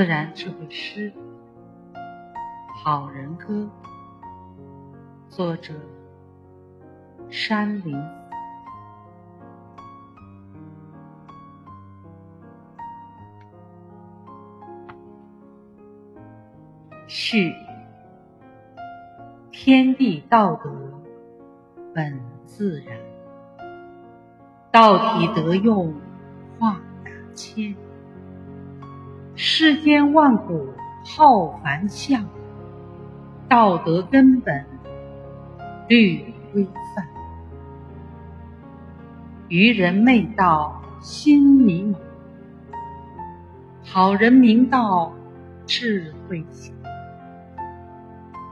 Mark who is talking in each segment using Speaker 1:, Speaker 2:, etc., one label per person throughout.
Speaker 1: 自然智慧诗《好人歌》，作者山林。序：天地道德本自然，道体得用化大千。世间万古浩繁象，道德根本律规范。愚人昧道心迷茫，好人明道智慧响。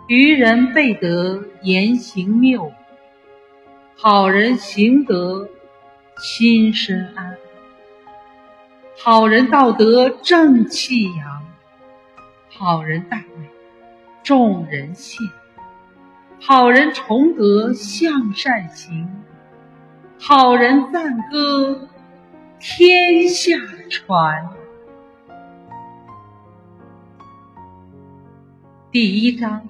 Speaker 1: 愚人背德言行谬，好人行德心身安。好人道德正气扬，好人大美众人信，好人崇德向善行，好人赞歌天下传。第一章，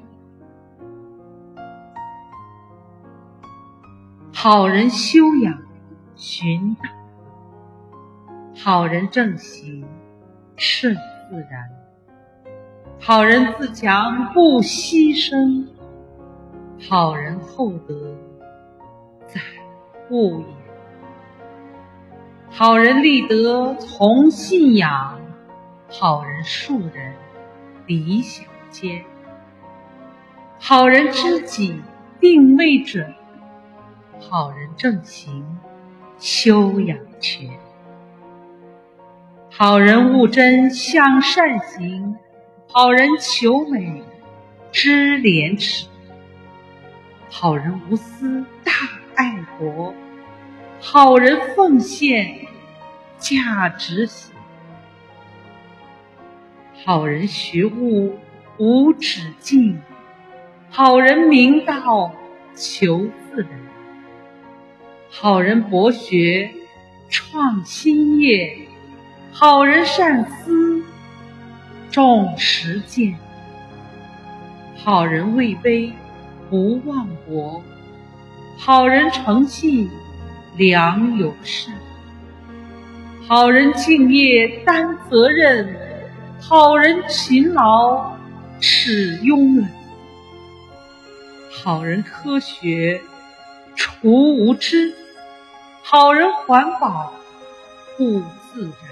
Speaker 1: 好人修养寻道。好人正行顺自然，好人自强不牺牲，好人厚德载物也。好人立德从信仰，好人树人理想坚。好人知己定位准，好人正行修养全。好人务真向善行，好人求美知廉耻。好人无私大爱国，好人奉献价值行。好人学悟无止境，好人明道求自然。好人博学创新业。好人善思重实践，好人位卑不忘国，好人诚信良有事，好人敬业担责任，好人勤劳耻庸懒，好人科学除无知，好人环保护自然。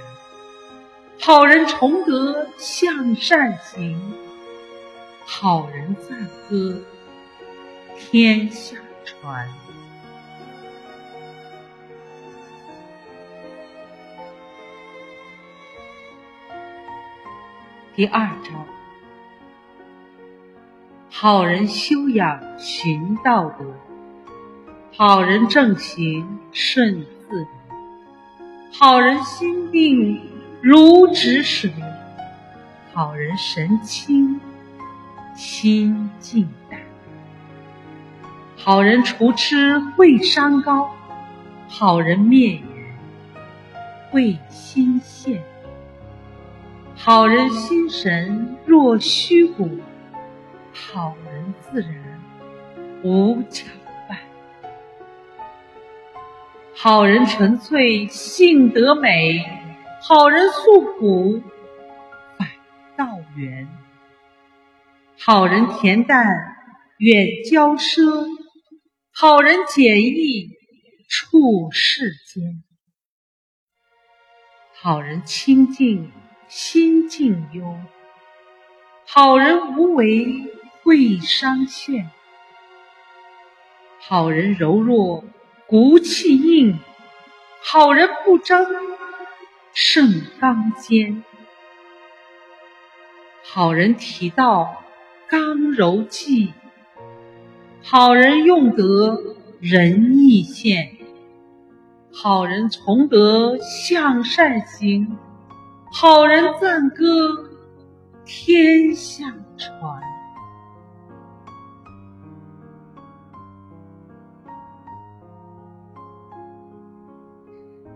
Speaker 1: 好人崇德向善行，好人赞歌天下传。第二章，好人修养寻道德，好人正行顺自然，好人心定。如止水，好人神清心静淡；好人除痴会商高，好人灭缘慧心现；好人心神若虚骨，好人自然无巧伴；好人纯粹性德美。好人诉苦，反道圆；好人恬淡，远骄奢；好人简易，处世间；好人清净，心静幽；好人无为，贵商炫；好人柔弱，骨气硬；好人不争。圣刚坚，好人提道刚柔济；好人用德仁义现；好人从德向善行；好人赞歌天下传。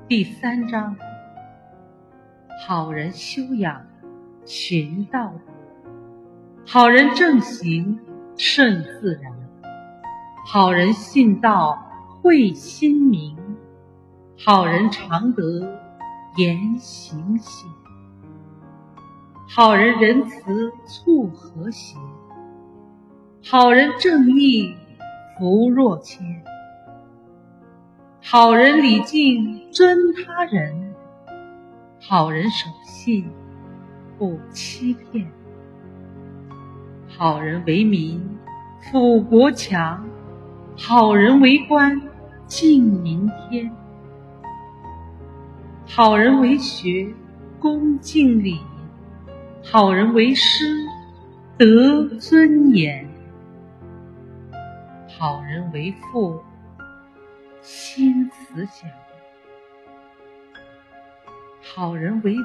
Speaker 1: 第三章。好人修养循道德；好人正行，顺自然；好人信道，会心明；好人常德，言行显；好人仁慈，促和谐；好人正义，福若谦；好人礼敬，尊他人。好人守信，不欺骗；好人为民，富国强；好人为官，敬民天；好人为学，恭敬礼；好人为师，德尊严；好人为父，心慈祥。好人为子，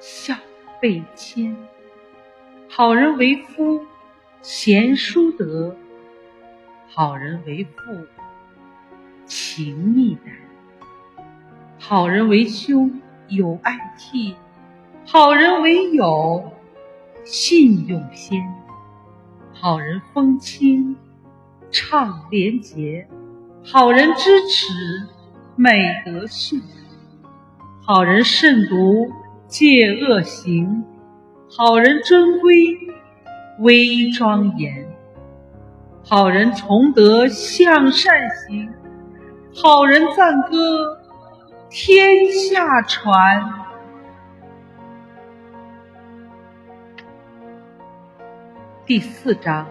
Speaker 1: 孝备谦；好人为夫，贤淑德；好人为父，情义胆；好人为兄，友爱悌；好人为友，信用先；好人风清，畅廉洁；好人支持，美德训。好人慎独，戒恶行；好人尊规，威庄严；好人崇德，向善行；好人赞歌，天下传。第四章：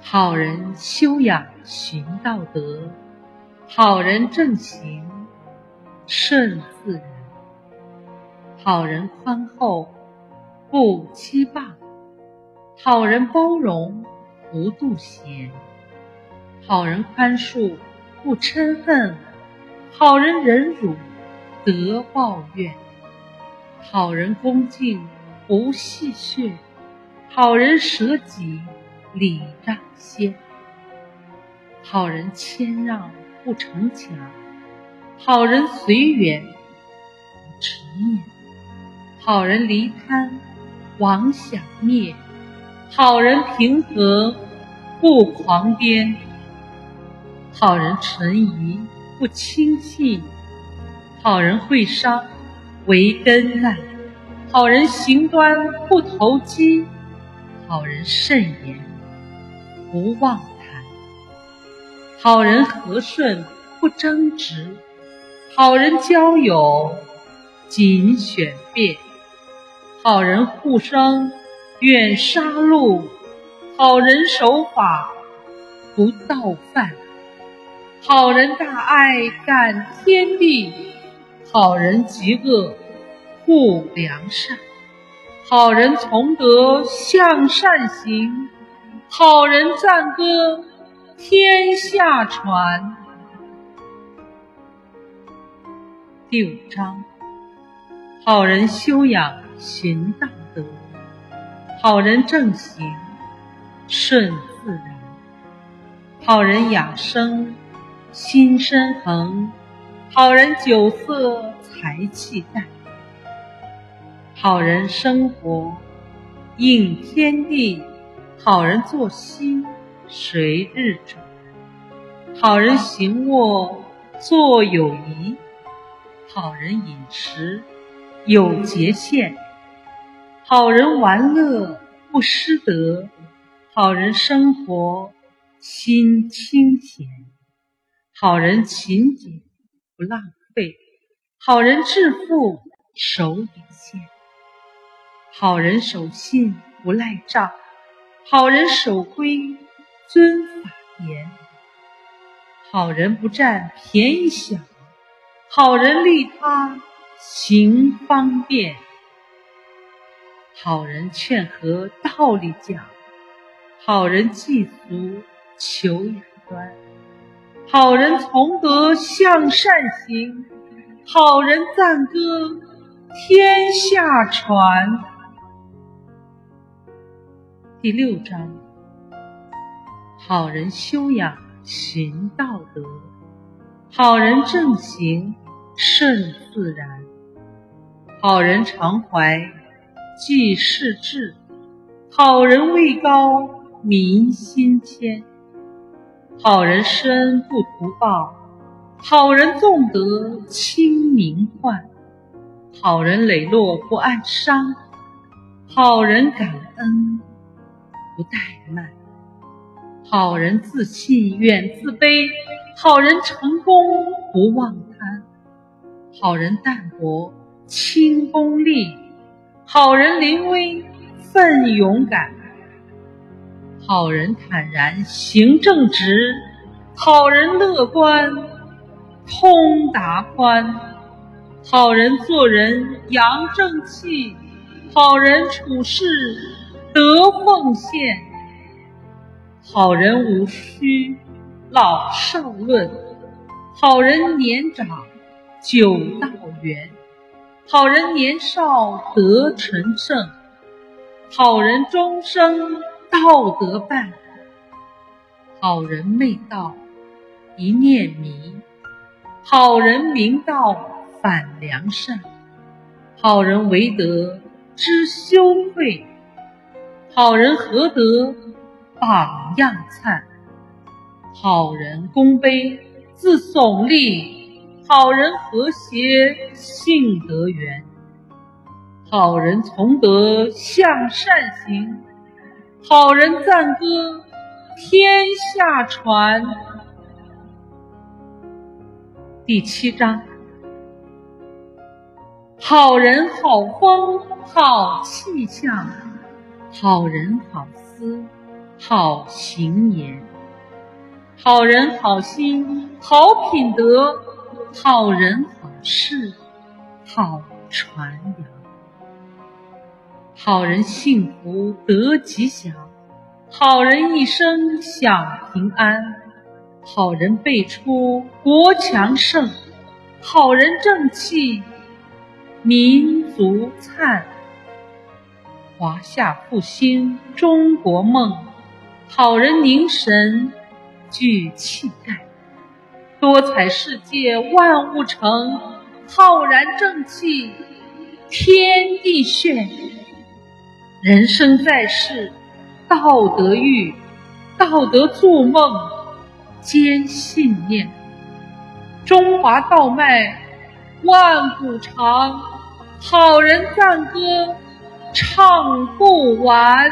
Speaker 1: 好人修养寻道德，好人正行。顺自然，好人宽厚，不欺霸；好人包容，不妒贤；好人宽恕，不嗔恨；好人忍辱，得报怨；好人恭敬，不戏谑；好人舍己，礼让先；好人谦让，不逞强。好人随缘，不执念；好人离贪，妄想灭；好人平和，不狂癫；好人存疑，不轻信；好人会商，为根干；好人行端，不投机；好人慎言，不妄谈；好人和顺，不争执。好人交友，谨选辩；好人护生，远杀戮；好人守法，不盗犯；好人大爱，感天地；好人极恶，护良善；好人从德，向善行；好人赞歌，天下传。第五章：好人修养寻道德，好人正行顺自然；好人养生心身恒，好人酒色财气淡；好人生活应天地，好人作息随日转；好人行卧坐有仪。好人饮食有节限，好人玩乐不失德，好人生活心清闲，好人勤俭不浪费，好人致富守底线，好人守信不赖账，好人守规遵法严，好人不占便宜小。好人利他行方便，好人劝和道理讲，好人济俗求雅端，好人从德向善行，好人赞歌天下传。第六章，好人修养行道德。好人正行，顺自然；好人常怀济世志，好人位高民心谦。好人施恩不图报，好人纵德亲民患。好人磊落不暗伤，好人感恩不怠慢。好人自信远自卑，好人成功不忘贪。好人淡泊轻功利，好人临危奋勇敢。好人坦然行正直，好人乐观通达宽。好人做人扬正气，好人处事得奉献。好人无需老少论，好人年长久道远。好人年少得成圣，好人终生道德伴。好人昧道一念迷，好人明道。反良善，好人为德知羞愧，好人何德榜样灿，好人功碑自耸立，好人和谐性德圆，好人从德向善行，好人赞歌天下传。第七章。好人好风好气象，好人好思好行言，好人好心好品德，好人好事好传扬。好人幸福得吉祥，好人一生享平安，好人辈出国强盛，好人正气。民族灿，华夏复兴中国梦，好人凝神聚气概，多彩世界万物成，浩然正气天地炫。人生在世，道德育，道德筑梦，坚信念。中华道脉。万古长，好人赞歌唱不完。